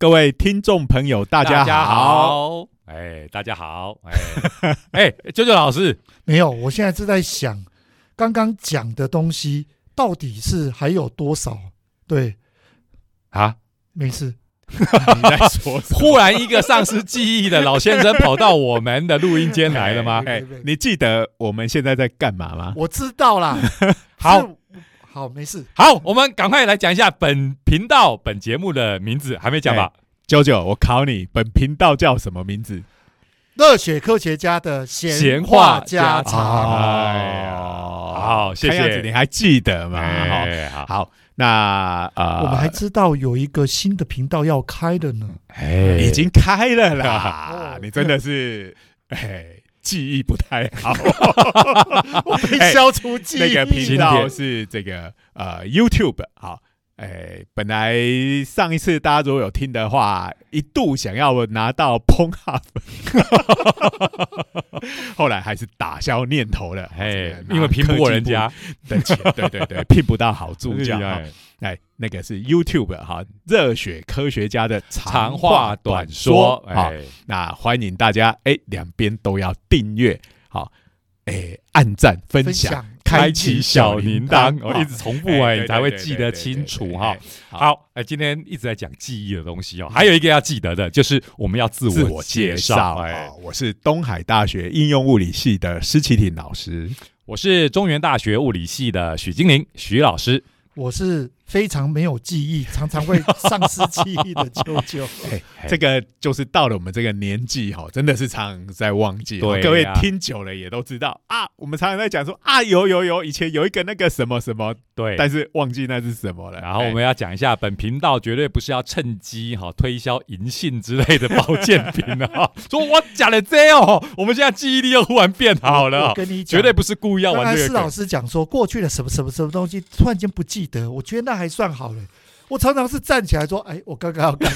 各位听众朋友，大家家好。哎，大家好，哎，哎，啾啾老师，没有，我现在是在想，刚刚讲的东西到底是还有多少？对，啊，没事，你在说？忽然一个丧失记忆的老先生跑到我们的录音间来了吗？哎你记得我们现在在干嘛吗？我知道啦。好是，好，没事。好，我们赶快来讲一下本频道、本节目的名字，还没讲吧？九九，我考你，本频道叫什么名字？热血科学家的闲闲话话家家常常，哎呀好谢谢子你还记得嘛？哈哎，好，好，那呃，我们还知道有一个新的频道要开的呢。哎已经开了啦 哦。你真的是，哎，记忆不太好。我被哎消除记忆。那个频道是这个呃 YouTube 好。哎，本来上一次大家如果有听的话，一度想要拿到 p o n h u b 后来还是打消念头了。哎，因为拼不过人家，的钱，对对对，拼不到好助教。哈哎哎，那个是 YouTube 哈，热血科学家的长话短说，好，哎，那欢迎大家哎，两边都要订阅，好，哎，按赞、分享、分享开启小铃铛，好我一直重复哎，你才会记得清楚哈。。好，好，哎，今天一直在讲记忆的东西哦，还有一个要记得的，就是我们要自我介绍，绍。哎，哦我是东海大学应用物理系的施启廷老师。我是中原大学物理系的许金玲许老师。我是非常没有记忆，常常会丧失记忆的舅舅。哎这个就是到了我们这个年纪哈，真的是常常在忘记。各位听久了也都知道啊，我们常常在讲说啊，有有有，以前有一个那个什么什么，对，但是忘记那是什么了。然后我们要讲一下，本频道绝对不是要趁机哈推销银杏之类的保健品的哈。说我讲了这哦，我们现在记忆力又忽然变好了跟你讲，绝对不是故意要玩这个梗。师讲说，过去的什么什么什么东西，突然间不记得，我觉得那还算好了。我常常是站起来说：“哎，我刚刚要干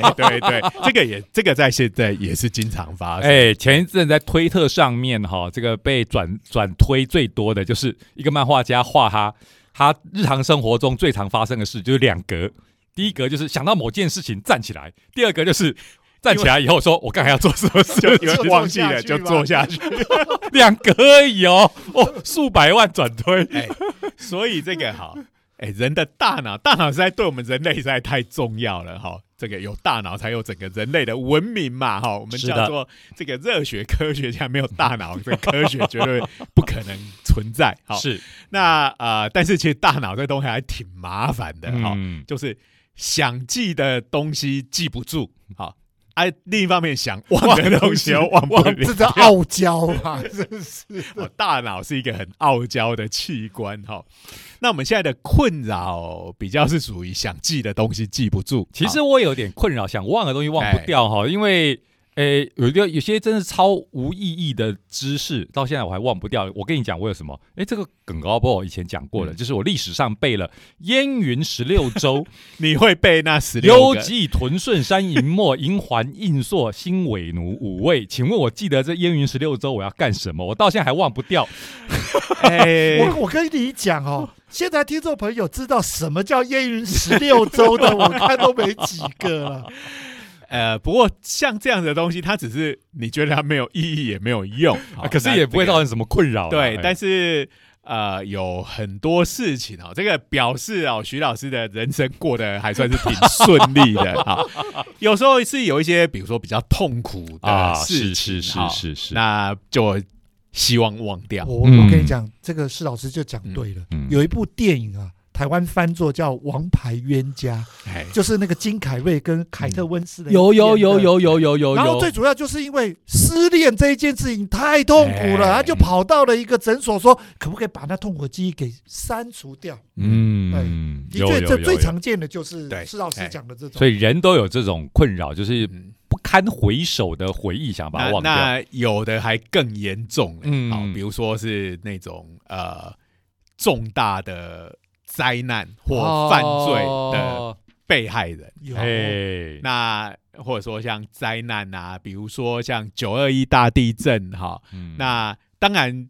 嘛对对对，这个也这个在现在也是经常发生。哎，前一阵在推特上面哈，这个被转转推最多的就是一个漫画家画他他日常生活中最常发生的事，就是两格。第一格就是想到某件事情站起来，第二个就是站起来以后说我刚才要做什么事，忘记了就做下去。两格而已哦，哦，数百万转推，哎，所以这个哈，哎，人的大脑，大脑实在对我们人类实在太重要了哈。这个有大脑才有整个人类的文明嘛哈。我们叫做这个热血科学家，没有大脑，这个科学绝对不可能存在。好，是那呃，但是其实大脑这东西还挺麻烦的哈。嗯，就是想记的东西记不住，好，啊，另一方面想忘的东西又忘不？”了。这叫傲娇啊！真是我大脑是一个很傲娇的器官哈。那我们现在的困扰比较是属于想记的东西记不住。其实我有点困扰，想忘的东西忘不掉哈，因为。诶，有一个有些真是超无意义的知识，到现在我还忘不掉。我跟你讲，我有什么？诶，这个梗高波以前讲过了，嗯就是我历史上背了燕云十六州、你会背那十六个？幽蓟屯顺山银墨银环印朔新尾奴五位，请问我记得这燕云十六州我要干什么？我到现在还忘不掉。哎我我跟你讲哦，现在听众朋友知道什么叫燕云十六州的，我看都没几个了。呃，不过像这样的东西，它只是你觉得它没有意义也没有用，啊可是也不会造成什么困扰啦。对，哎但是呃，有很多事情哦，这个表示哦，徐老师的人生过得还算是挺顺利的 啊。有时候是有一些，比如说比较痛苦啊，的事情，是是是哈是是，那就希望忘掉。我嗯我跟你讲，这个施老师就讲对了。嗯有一部电影啊，台湾翻作叫《王牌冤家哎》，，就是那个金凯瑞跟凯特温斯的有有有有有有有然后，最主要就是因为失恋这一件事情太痛苦了，哎。他就跑到了一个诊所说，可不可以把那痛苦的记忆给删除掉？嗯，的确，有有有有。这最常见的就是施老师哎讲的这种。所以人都有这种困扰，就是嗯不堪回首的回忆，想把它那忘掉。那有的还更严重，嗯嗯，好，比如说是那种呃重大的灾难或犯罪的哦。被害人，有。哎，那或者说像灾难啊，比如说像九二一大地震哈，嗯。那当然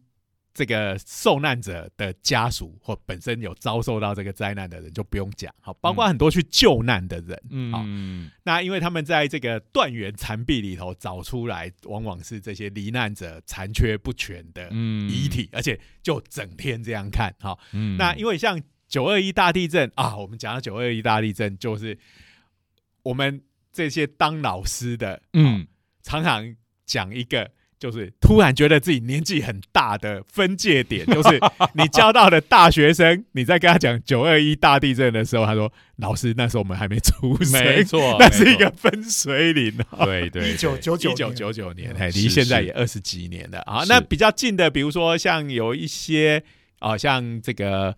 这个受难者的家属或本身有遭受到这个灾难的人就不用讲，好，包括很多去救难的人，好，嗯，那因为他们在这个断垣残壁里头找出来，往往是这些罹难者残缺不全的嗯。遗，体，而且就整天这样看，哈，嗯。那因为像九二一大地震啊，我们讲到九二一大地震，就是我们这些当老师的，嗯常常讲一个，就是突然觉得自己年纪很大的分界点，就是你教到的大学生，你在跟他讲九二一大地震的时候，他说：“老师，那时候我们还没出生，没错，那是一没个分水岭啊。”错对对一九九九一九九九年，嘿，是离现在也二十几年了啊。那比较近的，比如说像有一些啊，像这个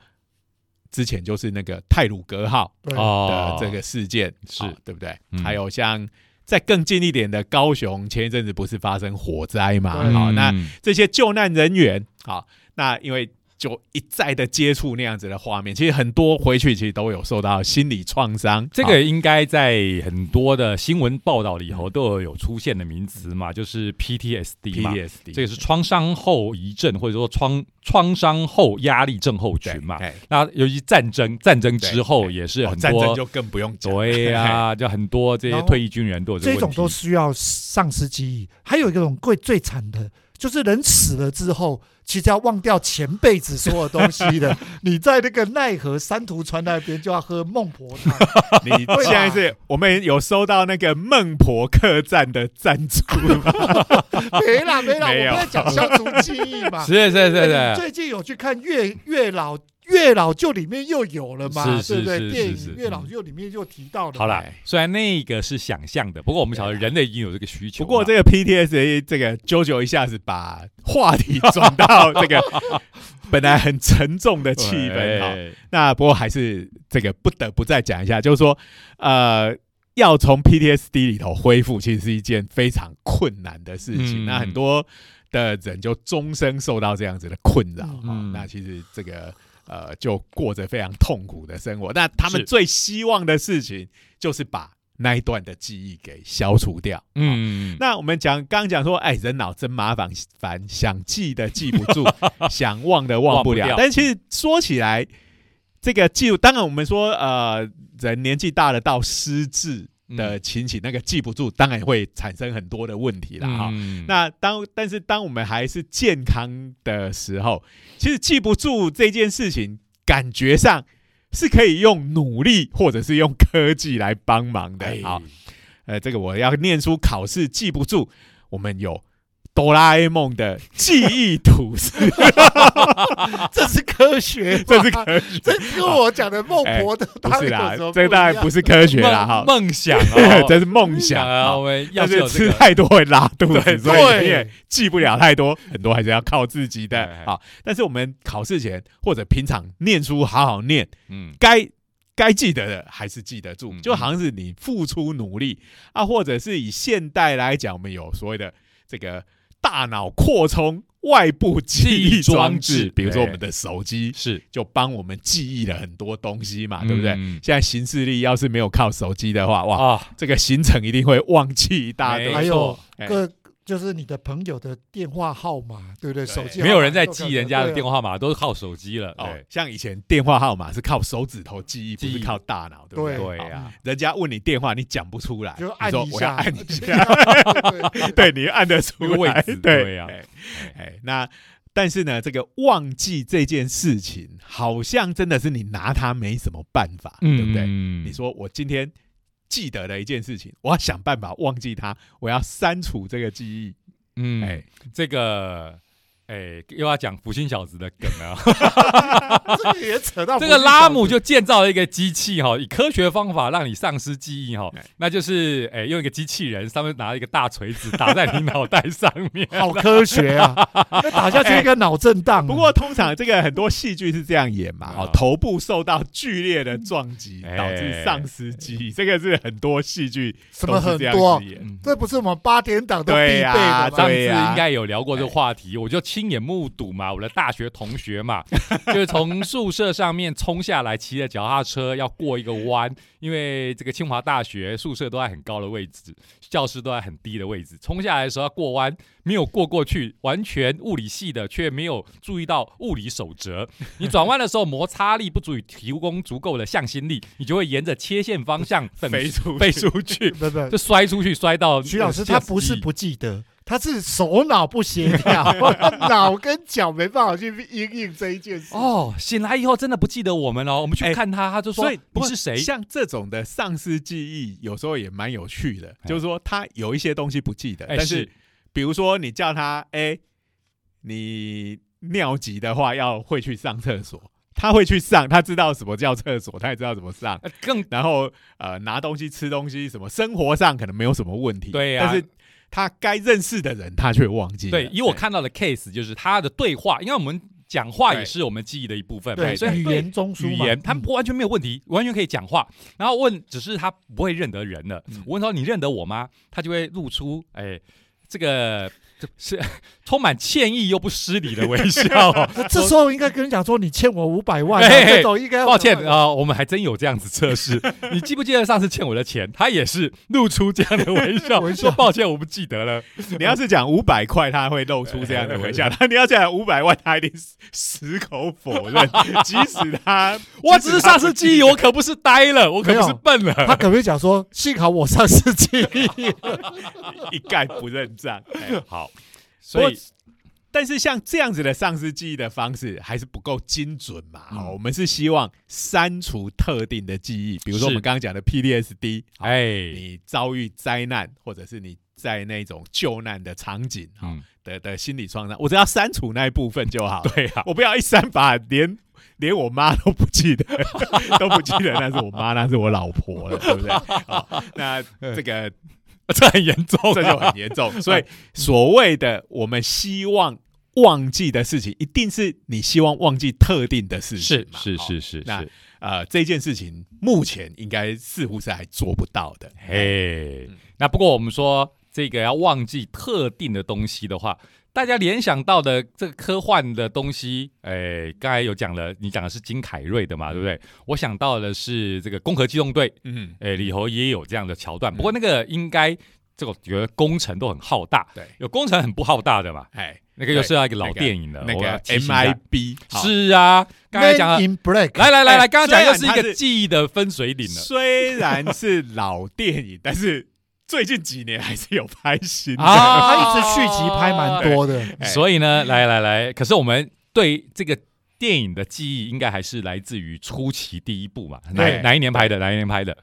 之前就是那个泰鲁格号的哦这个事件，是哦对不对？嗯还有像再更近一点的高雄，前一阵子不是发生火灾嘛？对好，那嗯这些救难人员，好，那因为就一再的接触那样子的画面，其实很多回去其实都有受到心理创伤。这个应该在很多的新闻报道里头都有有出现的名词嘛，就是 PTSD 嘛。PTSD，这个是创伤后遗症，或者说创创伤后压力症候群嘛。哎那尤其战争，战争之后也是很哦战争多，就更不用讲。对呀、就很多这些退役军人都有。这种都需要丧失记忆。还有一种最最惨的，就是人死了之后，其实要忘掉前辈子所有东西的。你在那个奈何山图川那边就要喝孟婆汤，你现在是我们有收到那个孟婆客栈的赞助吗？没啦没啦，没有我们在讲消除记忆嘛。是是是是，最近有去看月月老月老就里面又有了嘛，是是对不对？电影月老就里面就提到了。好啦，虽然那个是想象的，不过我们晓得人类已经有这个需求。不过这个 PTSD 这个 JoJo 一下子把话题转到这个 本来很沉重的气氛哈。那不过还是这个不得不再讲一下，就是说呃。要从 PTSD 里头恢复，其实是一件非常困难的事情。嗯那很多的人就终生受到这样子的困扰。嗯哈嗯那其实这个呃，就过着非常痛苦的生活。那他们最希望的事情，就是把那一段的记忆给消除掉。嗯，那我们讲刚刚讲说，哎，人脑真麻烦，烦想记的记不住，想忘的忘不了。但其实说起来，这个记录，当然我们说，呃，人年纪大了到失智的情形，那个记不住，当然会产生很多的问题了哈。嗯那当但是当我们还是健康的时候，其实记不住这件事情，感觉上是可以用努力或者是用科技来帮忙的。哎好，呃，这个我要念书考试记不住，我们有哆啦 A 梦的记忆吐司，这是科学吗，这是科学，这跟我讲的孟婆的不是啦这当然不是科学啦，哈。梦，想哦，这是梦想啊，啊我。们要是吃太多会拉肚子，所以对你也记不了太多，很多还是要靠自己的哎哎。好。但是我们考试前或者平常念书好好念，嗯。该该记得的还是记得住嗯，就好像是你付出努力啊，或者是以现代来讲，我们有所谓的这个大脑扩充外部记忆装置装置，比如说我们的手机，是。就帮我们记忆了很多东西嘛，对不对？嗯现在行事力要是没有靠手机的话，哇，啊，这个行程一定会忘记一大堆。没。还有就是你的朋友的电话号码，对不对？对手机没有人在记人家的电话，号码，都是靠手机了。哦对，像以前电话号码是靠手指头记忆，不是靠大脑，对不对？对。呀，人家问你电话，你讲不出来，就按一下，按一下，对。对你按得出那个位来，置对对啊哎哎，那但是呢，这个忘记这件事情，好像真的是你拿它没什么办法，对不对？嗯。你说我今天记得的一件事情，我要想办法忘记它，我要删除这个记忆。嗯，哎，这个，哎，又要讲福星小子的梗了。这个也扯到这个拉姆就就建造了一个机器哈，以科学方法让你丧失记忆哈哎，那就是哎用一个机器人上面拿一个大锤子打在你脑袋上面。好科学啊，那 打下去一个脑震荡啊。不过通常这个很多戏剧是这样演嘛，哦啊，头部受到剧烈的撞击，哎导致丧失记忆，这个是很多戏剧什么都是这样很多子演。嗯这不是我们八点档的必备对呀的吗？上次应该有聊过这个话题，我就亲眼目睹嘛，我的大学同学嘛，就是从宿舍上面冲下来，骑着脚踏车要过一个弯，因为这个清华大学宿舍都在很高的位置，教室都在很低的位置，冲下来的时候要过弯，没有过过去，完全物理系的却没有注意到物理守则，你转弯的时候摩擦力不足以提供足够的向心力，你就会沿着切线方向飞出飞出去，不不就，摔出去，摔到徐老师他不是不记得，他是手脑不协调，脑跟脚没办法去应应这一件事。哦，醒来以后真的不记得我们了。我们去哎看他，他就说：“所以你是谁像这种的丧失记忆，有时候也蛮有趣的。就是说，他有一些东西不记得，哎但是是比如说你叫他，哎，你尿急的话要会去上厕所，他会去上，他知道什么叫厕所，他也知道怎么上。呃更然后呃，拿东西、吃东西，什么生活上可能没有什么问题，对呀但是他该认识的人，他却忘记。对。以我看到的 case，就是他的对话，因为我们讲话也是我们记忆的一部分嘛，对所以语言中枢嘛语言他嗯完全没有问题，完全可以讲话。然后问，只是他不会认得人了。嗯我问说：“你认得我吗？”他就会露出哎，这个这是 充满歉意又不失礼的微笑 这时候应该跟人讲说，你欠我五百万这种应该抱歉啊、我们还真有这样子测试。你记不记得上次欠我的钱？他也是露出这样的微笑，微笑说抱歉，我不记得了。你要是讲五百块，他会露出这样的微笑；但你要讲五百万，他一定矢口否认，即使他我只是上次记忆，我可不是呆了，我可不是笨了。他可不可以讲说，幸好我上次记忆一概不认账。哎好，所以，但是像这样子的丧失记忆的方式还是不够精准嘛？嗯好，我们是希望删除特定的记忆，比如说我们刚刚讲的 PDSD，哎，你遭遇灾难，或者是你在那种救难的场景，好嗯，的的心理创伤，我只要删除那一部分就好。对啊，我不要一删把连 连我妈都不记得，都不记得那是我妈，那是我老婆了，对不对？好，那这个 这很严重啊，这就很严重。所以所谓的我们希望忘记的事情，一定是你希望忘记特定的事情是是是是那是，呃，这件事情目前应该似乎是还做不到的。嘿。嗯，那不过我们说这个要忘记特定的东西的话，大家联想到的这个科幻的东西，哎，刚才有讲了，你讲的是金凯瑞的嘛，对不对？我想到的是这个《攻壳机动队》，嗯，哎，里头也有这样的桥段，不过那个应该这个觉得工程都很浩大，对，有工程很不浩大的嘛，哎，那个又是要一个老电影了，那个提醒一下 MIB 是啊，刚才讲了，in Black，来来来来，哎刚刚讲又是一个记忆的分水岭了。虽然是老电影，但是最近几年还是有拍新的。啊他一直续集拍蛮多的。哎所以呢，来来来，可是我们对这个电影的记忆，应该还是来自于初期第一部嘛？哪哪一年拍的？哪一年拍的？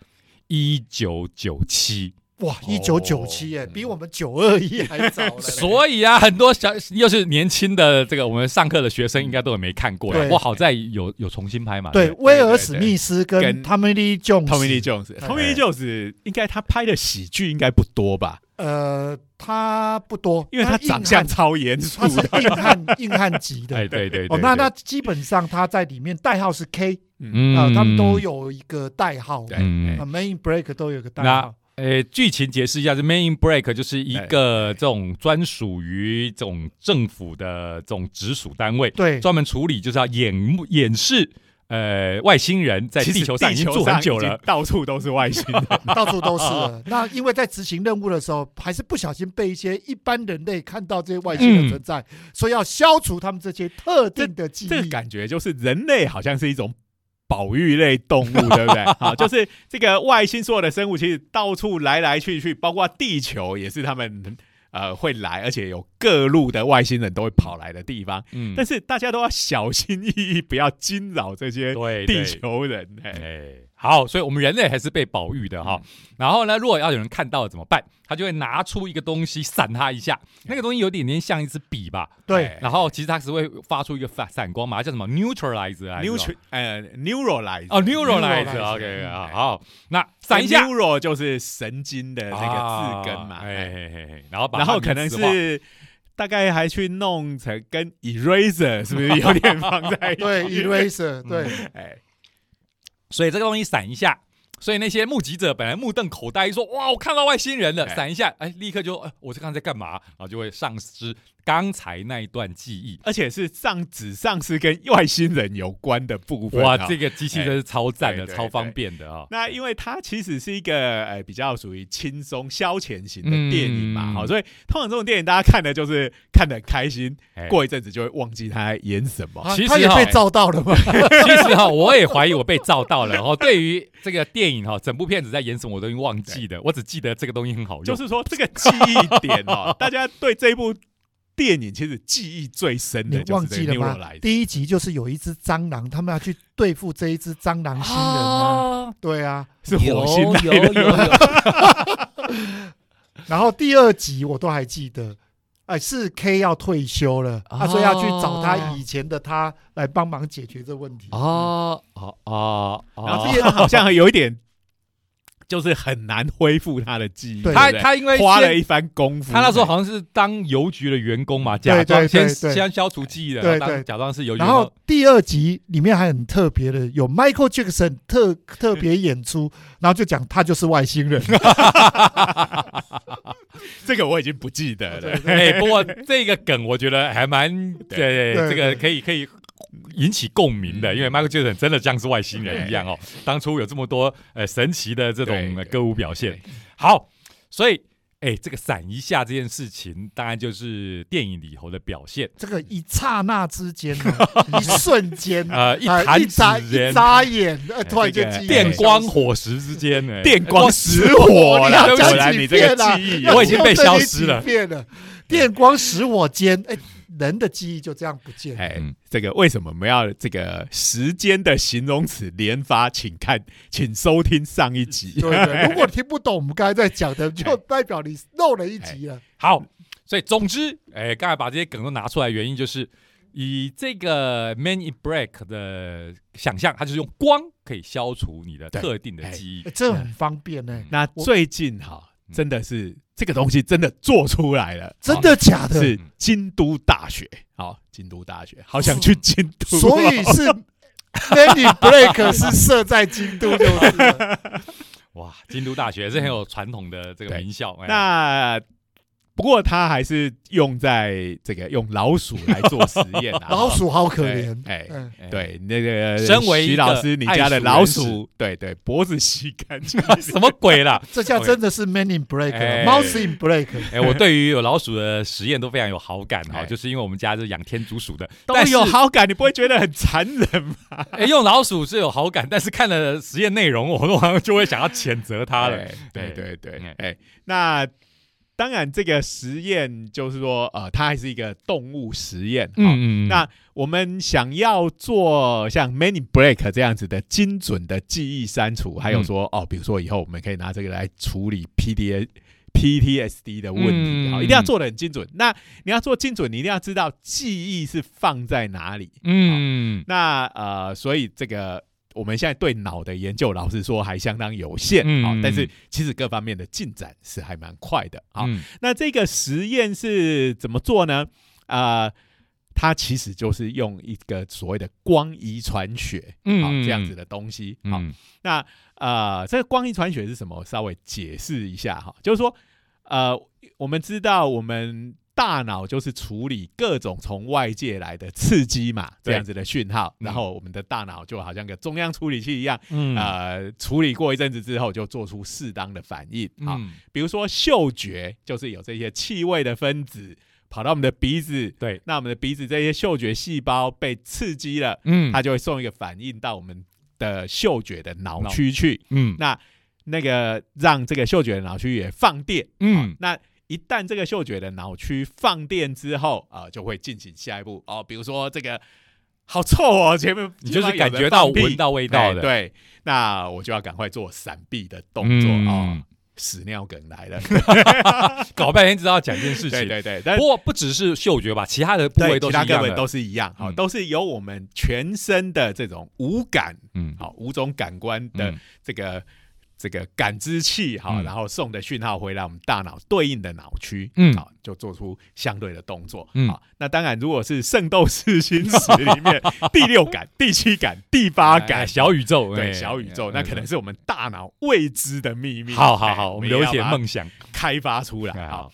一九九七。哇，一九九七耶，比我们九二一 还早。所以啊，很多小又是年轻的这个我们上课的学生，应该都有没看过。对我好在有有重新拍嘛？对，威尔史密斯跟跟 Tommy Lee Jones，Tommy Lee Jones，Tommy Lee Jones 应该他拍的喜剧应该不多吧？呃，他不多，因为他硬长相超严肃他是的。硬汉 硬汉级的。哎，对对对哦，那对那基本上他在里面代号是 K 嗯啊，他们都有一个代号啊，Main Break 都有个代号。呃，剧情解释一下，这 Main Break 就是一个这种专属于这种政府的这种直属单位，对，专门处理就是要掩掩饰呃外星人在地球上已经住很久了。到处都是外星人。到处都是。那因为在执行任务的时候，还是不小心被一些一般人类看到这些外星人存在，所以要消除他们这些特定的记忆这个。感觉就是人类好像是一种保育类动物，对不对？好，就是这个外星所有的生物，其实到处来来去去，包括地球也是他们呃会来，而且有各路的外星人都会跑来的地方。嗯但是大家都要小心翼翼，不要惊扰这些地球人。哎，哎，好，所以我们人类还是被保育的哈。然后呢，如果要有人看到了怎么办？他就会拿出一个东西闪他一下，那个东西有点点像一支笔吧。对。哎然后其实它是会发出一个反闪光嘛，叫什么 neutralizer 还是什么？Neutral 呃 neuralize 哦 neuralizer neuralizer OK 好那闪一下，neural 就是神经的那个字根嘛。然后把然后可能是大概还去弄成跟 eraser 是不是有点放在 对，eraser，对，哎，所以这个东西闪一下，所以那些目击者本来目瞪口呆，说：“哇，我看到外星人了！”哎闪一下，哎，立刻就，哎，我这刚才在干嘛？然后就会丧失刚才那一段记忆。而且是上只上是跟外星人有关的部分。哇，啊这个机器真是超赞的，对对超方便的啊！那因为它其实是一个呃比较属于轻松消遣型的电影嘛，嗯好、所以通常这种电影大家看的就是看的很开心，哎过一阵子就会忘记他在演什么。啊其实被照到了吗？其实哈，我也怀疑我被照到了。哦，对于这个电影哈，整部片子在演什么我都已经忘记了，我只记得这个东西很好用。就是说这个记忆点哦，大家对这部电影其实记忆最深的就是这个忘记了吗？第一集就是有一只蟑螂，他们要去对付这一只蟑螂星人啊。啊，对啊，是火星来有有有有，然后第二集我都还记得，哎，是 K 要退休了，哦他说要去找他以前的他来帮忙解决这问题。哦。哦哦然后哦，第二好像有一点，就是很难恢复他的记忆。他他因为花了一番功夫，他那时候好像是当邮局的员工嘛，假装先先消除记忆的，对对假装是邮局。然后第二集里面还很特别的，有 Michael Jackson 特特别演出，然后就讲他就是外星人。这个我已经不记得了。哎，不过这个梗我觉得还蛮对，对这个可以可以引起共鸣的，嗯。因为 Michael Jackson 真的像是外星人一样哦。当初有这么多呃神奇的这种歌舞表现，好，所以哎，这个闪一下这件事情，当然就是电影里头的表现。这个一刹那之间呢，一瞬间，呃，一啊弹一眨一指间，眨眼，呃，突然间电光火石之间呢，电光石火火啦，你要果然讲几你这个记忆我已经被消失了。多整理几遍了。电光石火间，哎，人的记忆就这样不见了。哎嗯，这个为什么我们要这个时间的形容词连发？请看，请收听上一集。对对，如果听不懂我们刚才在讲的，就代表你漏了一集了。好，所以总之，哎，刚才把这些梗都拿出来，原因就是以这个 Man in Black 的想象，它就是用光可以消除你的特定的记忆哎。这很方便呢。那最近哈，真的是这个东西真的做出来了，真的假的？是京都大学。好，京都大学，好想去京都。所以是 Man in Black 是设在京都，就是了。哇，京都大学是很有传统的这个名校。哎那不过他还是用在这个用老鼠来做实验啊。老鼠好可对怜。哎。对，那个身为徐老师，你家的老鼠鼠，对对，脖子洗干净。什么鬼啦？这下真的是 Man in 哎 Black，Mouse in break。哎，我对于有老鼠的实验都非常有好感哈，哎就是因为我们家是养天竺鼠的，都但有好感，你不会觉得很残忍吗？哎，用老鼠是有好感，但是看了实验内容，我好像就会想要谴责他了。哎对哎对对嗯，哎，那当然这个实验就是说，呃，它还是一个动物实验。好嗯嗯，那我们想要做像 Many Break 这样子的精准的记忆删除，还有说、哦，比如说以后我们可以拿这个来处理 PDA。PTSD 的问题，嗯好、一定要做的很精准。那你要做精准，你一定要知道记忆是放在哪里。嗯那呃，所以这个我们现在对脑的研究，老实说还相当有限啊、嗯但是其实各方面的进展是还蛮快的啊、嗯那这个实验是怎么做呢？啊、它其实就是用一个所谓的光遗传学，嗯好、这样子的东西。好、嗯那呃，这个光遗传学是什么？我稍微解释一下哈，就是说，呃，我们知道我们大脑就是处理各种从外界来的刺激嘛，这对样子的讯号，嗯。然后我们的大脑就好像个中央处理器一样，嗯。呃，处理过一阵子之后，就做出适当的反应。啊。嗯比如说嗅觉，就是有这些气味的分子跑到我们的鼻子，对，那我们的鼻子这些嗅觉细胞被刺激了，嗯。它就会送一个反应到我们的嗅觉的脑脑区去。嗯。那那个让这个嗅觉的脑区也放电，嗯。那一旦这个嗅觉的脑区放电之后，啊、就会进行下一步。哦，比如说这个好臭哦，前面你就是感觉到闻到味道的，哎对，那我就要赶快做闪避的动作、嗯。哦。屎尿梗来了，搞半天知道讲一件事情。对对对，但不过不只是嗅觉吧，其他的部位都其是一样的。他各位都是一样，好、嗯。都是由我们全身的这种五感，嗯。好、五种感官的嗯。这个、这个感知器，好、嗯然后送的讯号回来我们大脑对应的脑区，嗯好、就做出相对的动作，嗯好、那当然，如果是《圣斗士星矢》里面 第六感、第七感、第八感，哎小宇宙，对哎小宇宙，哎那可能是我们大脑未知的秘密。哎好好好，我们有一些梦想。开发出来。哎好，，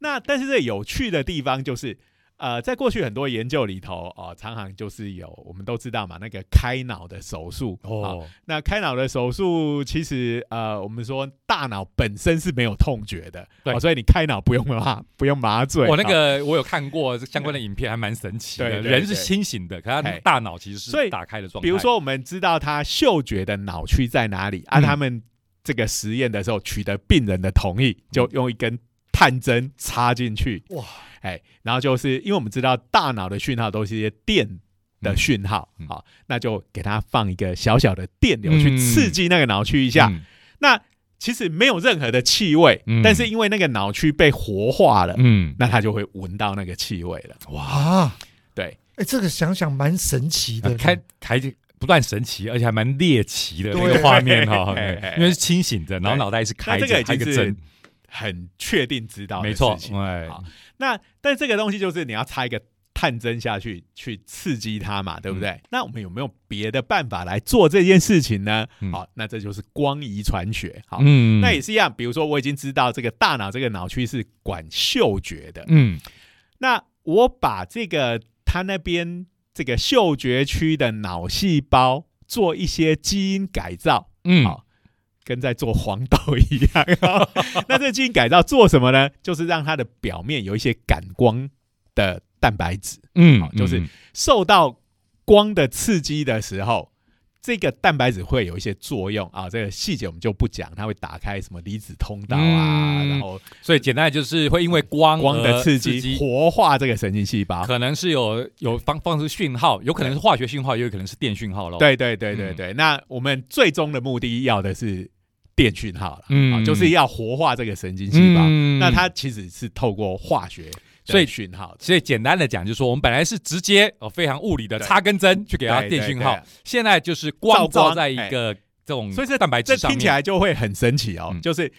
那但是这有趣的地方就是，呃，在过去很多研究里头哦，常常就是有我们都知道嘛，那个开脑的手术哦，哦，那开脑的手术其实呃，我们说大脑本身是没有痛觉的，对哦所以你开脑不用麻不用麻醉。我那哦个我有看过相关的 影片，还蛮神奇的。人是清醒的，可他嘿大脑其实是打开的状态。比如，说我们知道他嗅觉的脑区在哪里，按、嗯他们这个实验的时候取得病人的同意，就用一根探针插进去，哇，哎，然后就是因为我们知道大脑的讯号都是一些电的讯号，好、嗯那就给他放一个小小的电流去嗯刺激那个脑区一下，嗯那其实没有任何的气味，嗯但是因为那个脑区被活化了，嗯，那他就会闻到那个气味了。哇，对，哎，这个想想蛮神奇的。呃开开不断神奇，而且还蛮猎奇的那对个画面哈，因为是清醒的，然后脑袋是开着，那这个已经是很确定知道的没错好，那但这个东西就是你要插一个探针下去，去刺激它嘛，对不对？那我们有没有别的办法来做这件事情呢？嗯好，那这就是光遗传学。好，嗯那也是一样。比如说，我已经知道这个大脑这个脑区是管嗅觉的，嗯那我把这个它那边这个嗅觉区的脑细胞做一些基因改造，嗯好跟在做黄豆一样。那这基因改造做什么呢？就是让它的表面有一些感光的蛋白质，嗯好就是受到光的刺激的时候，这个蛋白质会有一些作用啊。这个细节我们就不讲，它会打开什么离子通道啊，嗯然后所以简单的就是会因为光光的刺刺激活化这个神经细胞。可能是有有放放出讯号，有可能是化学讯号，也有可能是电讯号咯。，对对对嗯对对，那我们最终的目的要的是电讯号了，嗯啊，就是要活化这个神经细胞。嗯那它其实是透过化学所以的讯号，所以简单的讲，就是说我们本来是直接哦非常物理的插根针去给它电讯号现在就是光照在一个这种所以这蛋白质上听起来就会很神奇哦。嗯。就是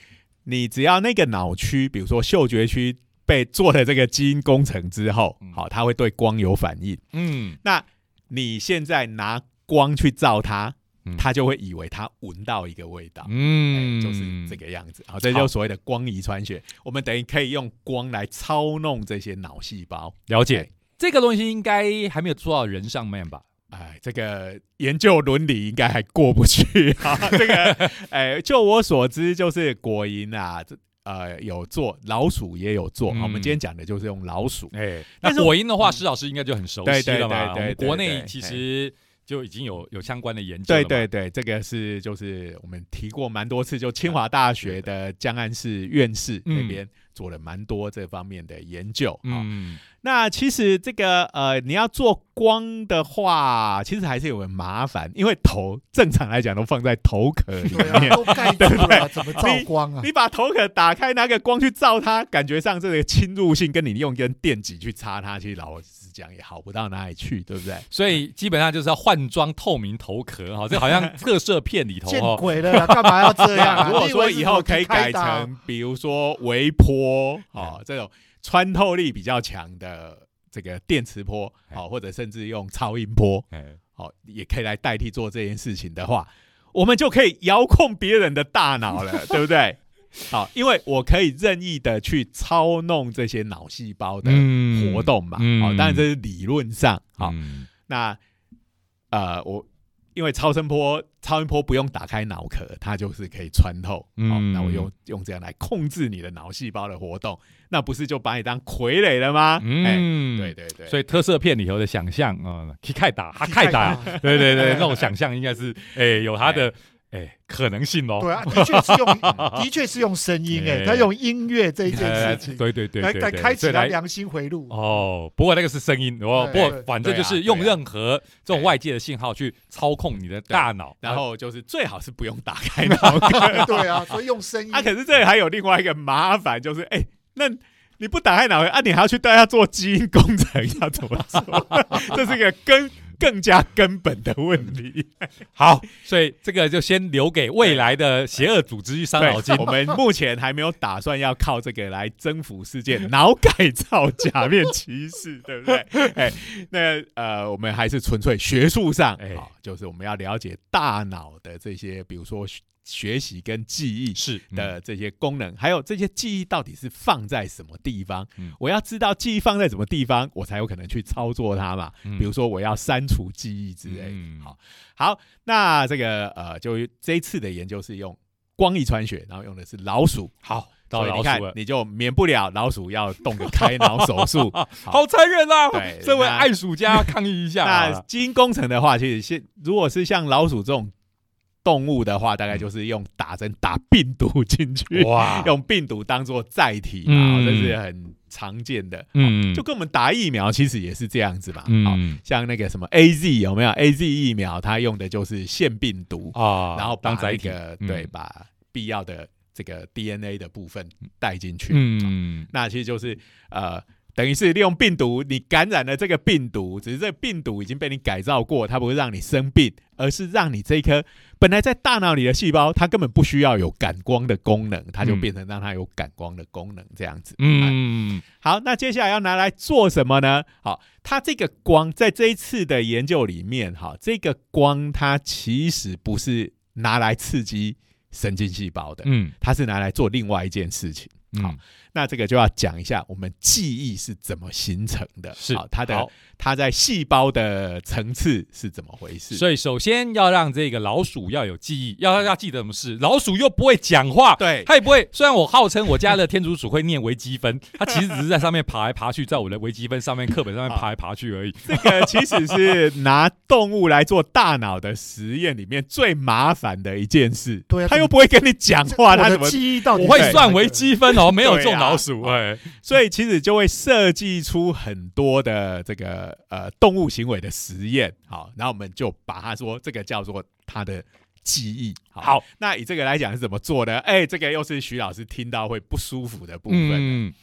你只要那个脑区，比如说嗅觉区被做了这个基因工程之后嗯，好，它会对光有反应。嗯，那你现在拿光去照它，嗯它就会以为他闻到一个味道。嗯哎就是这个样子，好，这就是所谓的光遗传学。我们等于可以用光来操弄这些脑细胞。了解哎。这个东西应该还没有做到人上面吧？哎，这个研究伦理应该还过不去啊。这个，哎，就我所知，就是果蝇啊，这呃有做，老鼠也有做。嗯我们今天讲的就是用老鼠。哎，那果蝇的话，施老师应该就很熟悉了嘛。对对对对我们国内其实就已经有有相关的研究对。对对，这个是就是我们提过蛮多次，就清华大学的江安市院士那边做了蛮多这方面的研究。啊。嗯，那其实这个呃，你要做光的话，其实还是有个麻烦，因为头正常来讲都放在头壳里对面啊，。都盖住了，怎么照光啊？你把头壳打开，拿个光去照它，感觉上这个侵入性跟你用一根电极去插它，其实老实讲也好不到哪里去，对不对？所以基本上就是要换装透明头壳哈，这好像特摄片里头见哈。鬼了啦，干嘛要这样啊？如果说以后可以改成，比如说微波哦，这种穿透力比较强的这个电磁波，哦，或者甚至用超音波，哎，哦，也可以来代替做这件事情的话，我们就可以遥控别人的大脑了，对不对？好，因为我可以任意的去操弄这些脑细胞的嗯活动嘛。嗯好，当然这是理论上。好，嗯那呃，我因为超声波、超音波不用打开脑壳，它就是可以穿透。好，嗯那我用用这样来控制你的脑细胞的活动，那不是就把你当傀儡了吗？哎，嗯，对。对对，所以特色片里头的想象啊，可以开打，哈 开打，对对对，那种想象应该是哎有它的哎可能性哦。对啊，的确是用，的确是用声音哎，哎他用音乐这一件哎事情对对对来开启他良心回路。哦，不过那个是声音哦，不过反正就是用任何这种外界的信号去操控你的大脑，然后就是最好是不用打开 脑 壳。对啊，所以用声音啊，可是这里还有另外一个麻烦，就是哎、那你不打开脑壳啊，你还要去对他做基因工程，要怎么做？这是一个根更加根本的问题。好，所以这个就先留给未来的邪恶组织去伤脑筋，。我们目前还没有打算要靠这个来征服世界，脑改造假面骑士，对不对？哎、那呃，我们还是纯粹学术上，哎哎、就是我们要了解大脑的这些，比如说学习跟记忆是的这些功能，还有这些记忆到底是放在什么地方？嗯我要知道记忆放在什么地方，我才有可能去操作它嘛。嗯比如说我要删除记忆之类好，好，那这个呃，就这一次的研究是用光遗传学，然后用的是老鼠。好到所以你看老鼠，，你就免不了老鼠要动个开脑手术。好好残忍啊！对 这位那爱鼠家抗议一下那啊。基因工程的话，其实现如果是像老鼠这种动物的话，大概就是用打针打病毒进去，哇，用病毒当做载体嘛，嗯这是很常见的。嗯就跟我们打疫苗其实也是这样子嘛。好，嗯像那个什么 A Z 有没有？A Z 疫苗它用的就是腺病毒，啊，然后把那个对，把必要的这个 DNA 的部分带进去。嗯那其实就是呃，等于是利用病毒，你感染了这个病毒，只是这个病毒已经被你改造过，它不会让你生病，而是让你这一颗本来在大脑里的细胞，它根本不需要有感光的功能，它就嗯变成让它有感光的功能这样子。嗯好，那接下来要拿来做什么呢？好，它这个光在这一次的研究里面，哈，这个光它其实不是拿来刺激神经细胞的，嗯它是拿来做另外一件事情。好嗯，那这个就要讲一下我们记忆是怎么形成的，是好它的好它在细胞的层次是怎么回事？所以首先要让这个老鼠要有记忆，要要记得什么事。老鼠又不会讲话，对它也不会。虽然我号称我家的天竺鼠会念微积分，它其实只是在上面爬来爬去，在我的微积分上面课本上面爬来爬去而已。这个其实是拿动物来做大脑的实验里面最麻烦的一件事。对啊它又不会跟你讲话，它的它怎么？记忆到底我会算微积分哦，没有中老鼠哎。所以其实就会设计出很多的这个呃动物行为的实验。好，然后我们就把它说这个叫做它的记忆。好，那以这个来讲是怎么做的？哎，这个又是徐老师听到会不舒服的部分。嗯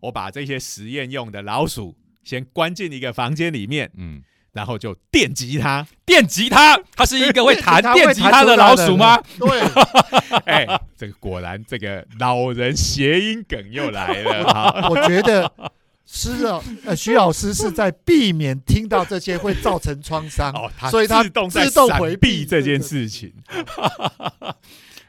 我把这些实验用的老鼠先关进一个房间里面，嗯，然后就电吉他。电吉他，它是一个会弹 它电吉他的老鼠吗？？对，哎，这个果然这个老人谐音梗又来了。好，我觉得施老呃徐老师是在避免听到这些会造成创伤，哦，他所以他自动自动回避避这件事情。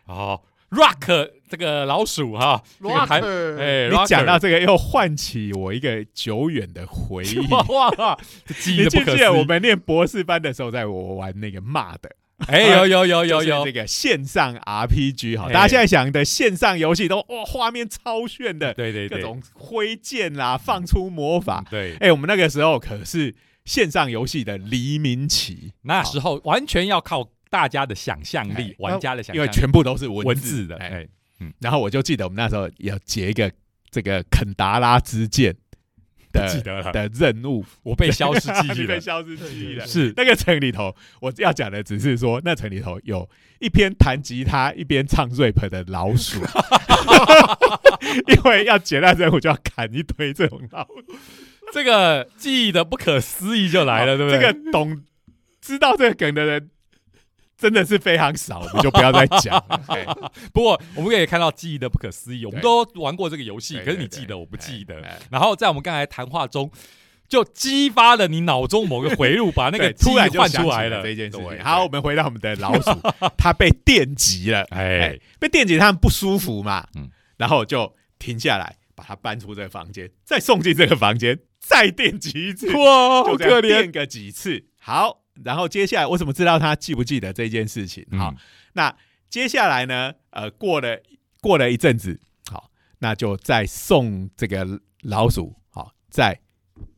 好，Rock 这个老鼠哈，这个弹 Rocker 哎，你讲到这个，又唤起我一个久远的回忆。哇 哇哇，这记忆你的不可思记不记得我。们念博士班的时候，在我玩那个骂的，哎，有有有有有。就是这，个线上 RPG 哈，哎。大家现在想的线上游戏都哇画面超炫的，对对对，各种挥剑啦，放出魔法。对，哎，我们那个时候可是线上游戏的黎明期，那时候完全要靠大家的想象力哎，玩家的想象因为力，全部都是文文字的，哎，嗯，然后我就记得我们那时候要结一个这个肯达拉之剑不的记得了，的任务，我被消失记忆了被了，消失记忆了。是那个城里头，我要讲的只是说，那城里头有一边弹吉他一边唱 rap 的老鼠，因为要解那任务就要砍一堆这种老鼠。这个记忆的不可思议就来了，对不对？这个懂知道这个梗的人真的是非常少，我们就不要再讲了。哎不过我们可以看到记忆的不可思议，我们都玩过这个游戏，可是你记得，我不记得。然后在我们刚才谈话中，就激发了你脑中某个回路，把那个 记忆突然就想唤出来了这件事情。好，我，们回到我们的老鼠，它被电击了。哎哎，，被电击，它们不舒服嘛，嗯然后就停下来，把它搬出这个房间，再送进这个房间，再电击一次，哇，好就这样可怜。电个几次。好，然后接下来我怎么知道他记不记得这件事情？好，嗯那接下来呢？呃，过了过了一阵子，好，那就再送这个老鼠，好，再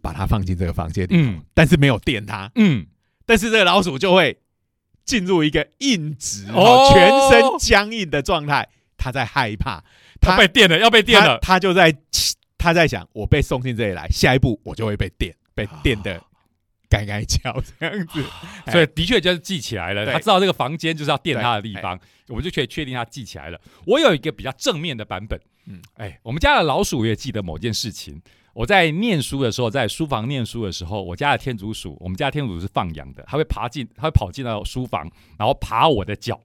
把它放进这个房间里，嗯但是没有电它，嗯，但是这个老鼠就会进入一个硬直，哦哦，全身僵硬的状态，它在害怕，它被电了，要被电了。它就在它在想，我被送进这里来，下一步我就会被电，被电的该该叫这样子。哎 所以的确就是记起来了，他知道这个房间就是要垫他的地方，我们就可以确定他记起来了。我有一个比较正面的版本，嗯嗯，哎，我们家的老鼠也记得某件事情。我在念书的时候，在书房念书的时候，我家的天竺鼠，我们家的天竺鼠是放养的，它会爬进，它会跑进到书房，然后爬我的脚。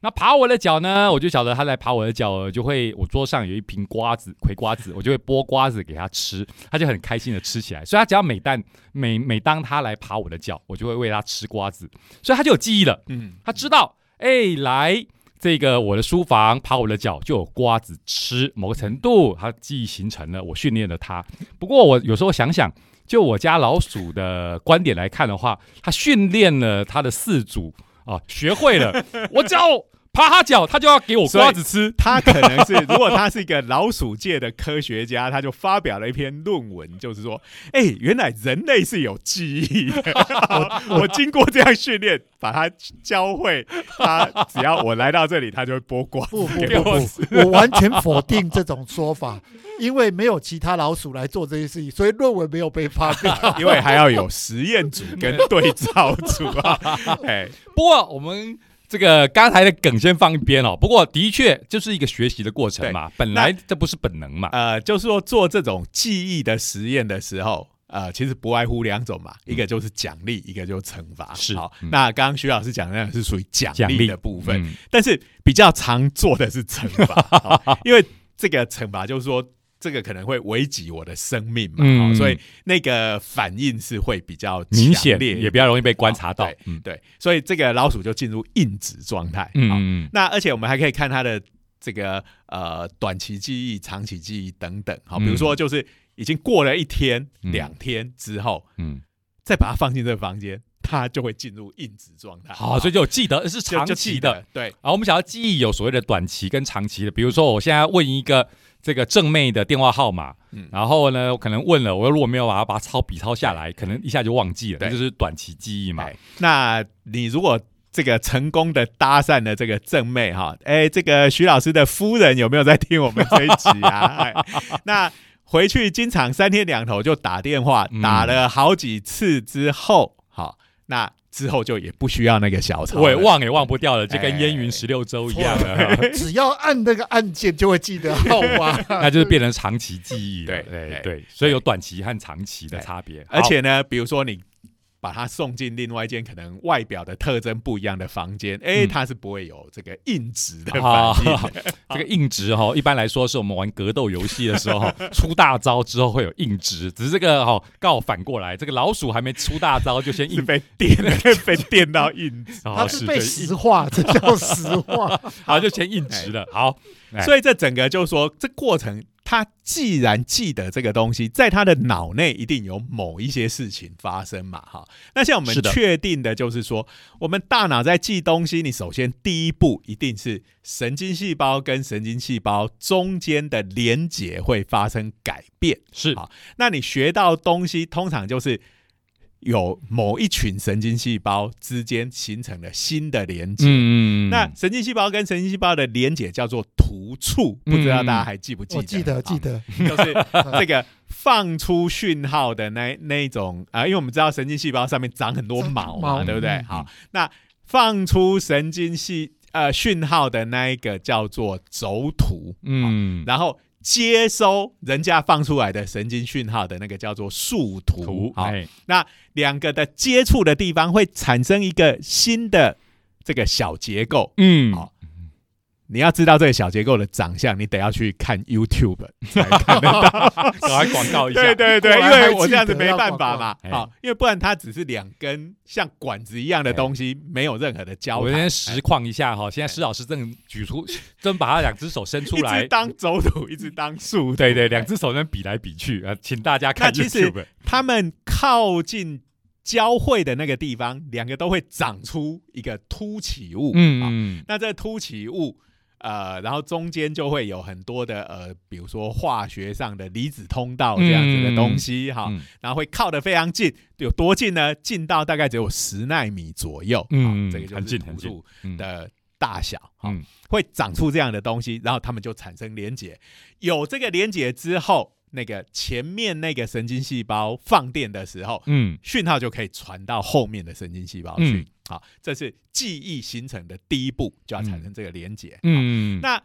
那爬我的脚呢，我就晓得它在爬我的脚，就会我桌上有一瓶瓜子，葵瓜子，我就会剥瓜子给它吃，它就很开心的吃起来。所以它只要每当每每当它来爬我的脚，我就会喂它吃瓜子，所以它就有记忆了。嗯，他知道，哎，来这个我的书房爬我的脚就有瓜子吃，某个程度它记忆形成了，我训练了它。不过我有时候想想，就我家老鼠的观点来看的话，它训练了它的四组啊，学会了，我教爬它脚，他就要给我瓜子吃。他可能是，如果他是一个老鼠界的科学家，他就发表了一篇论文，就是说，哎、原来人类是有记忆的。我 我经过这样训练，把它教会，他只要我来到这里，他就会剥瓜不不不。不，我完全否定这种说法，因为没有其他老鼠来做这些事情，所以论文没有被发表。因为还要有实验组跟对照组啊，哎，不过我们这个刚才的梗先放一边哦。不过的确就是一个学习的过程嘛，本来这不是本能嘛。呃，就是说做这种记忆的实验的时候，呃，其实不外乎两种嘛，一个就是奖励，一个就是惩罚。是好，嗯那刚刚徐老师讲的那个是属于奖励的部分，嗯但是比较常做的是惩罚，因为这个惩罚就是说。这个可能会危及我的生命嘛，嗯所以那个反应是会比较明显强烈也比较容易被观察到对。嗯对，所以这个老鼠就进入硬质状态。好嗯，那而且我们还可以看它的这个呃短期记忆、长期记忆等等。好，比如说就是已经过了一天、嗯两天之后，嗯，再把它放进这个房间，它就会进入硬质状态。好，所以就记得是长期的。对，然后我们想要记忆有所谓的短期跟长期的，比如说我现在问一个这个正妹的电话号码，嗯然后呢，我可能问了，我如果没有把它把它抄笔抄下来，可能一下就忘记了，对那就是短期记忆嘛。哎那你如果这个成功的搭讪了这个正妹哈，哎，这个徐老师的夫人有没有在听我们这一集啊？哎，那回去经常三天两头就打电话，嗯打了好几次之后，好，那之后就也不需要那个小抄，我也忘也忘不掉了，就跟哎烟云十六州一样的，只要按那个按键就会记得 号码。那就是变成长期记忆了。对对哎对，所以有短期和长期的差别。而且呢，比如说你把他送进另外一间可能外表的特征不一样的房间，哎、嗯它是不会有这个硬质的。这个硬直哈，一般来说是我们玩格斗游戏的时候哈，出大招之后会有硬直，只是这个哈刚好反过来，这个老鼠还没出大招就先是硬，被电被电到硬 它是被石化，这叫石化。好就先硬直了。好，哎所以这整个就是说，这过程他既然记得这个东西，在他的脑内一定有某一些事情发生嘛，哈。那像我们确定的就是说，我们大脑在记东西，你首先第一步一定是神经细胞跟神经细胞中间的连接会发生改变。是好那你学到东西，通常就是有某一群神经细胞之间形成了新的连接。嗯那神经细胞跟神经细胞的连接叫做突触，不知道大家还记不记得？我记得记得，就是 这个放出讯号的那那一种啊、因为我们知道神经细胞上面长很多毛嘛，毛对不对？嗯好，那放出神经系呃讯号的那一个叫做轴突，嗯然后接收人家放出来的神经讯号的那个叫做树突。好，图哎那两个的接触的地方会产生一个新的这个小结构。嗯好你要知道这个小结构的长相，你得要去看 YouTube 才看得到。赶快广告一下，对对对，因为我这样子没办法嘛。哎好，因为不然它只是两根像管子一样的东西，没有任何的交谈。我先实况一下哈，现在施老师正举出，正把他两只手伸出一来直，当轴土，一直当树。对对，两只手在比来比去啊，请大家看 YouTube。他们靠近交汇的那个地方，两个都会长出一个凸起物。嗯嗯那这凸起物，呃，然后中间就会有很多的呃，比如说化学上的离子通道这样子的东西，哈、嗯然后会靠得非常近，有多近呢？近到大概只有十纳米左右，嗯嗯，这个就是很近很近的大小，哈、嗯会长出这样的东西，然后它们就产生连接。有这个连接之后，那个前面那个神经细胞放电的时候，嗯讯号就可以传到后面的神经细胞嗯去。好，这是记忆形成的第一步，就要产生这个连结。嗯，那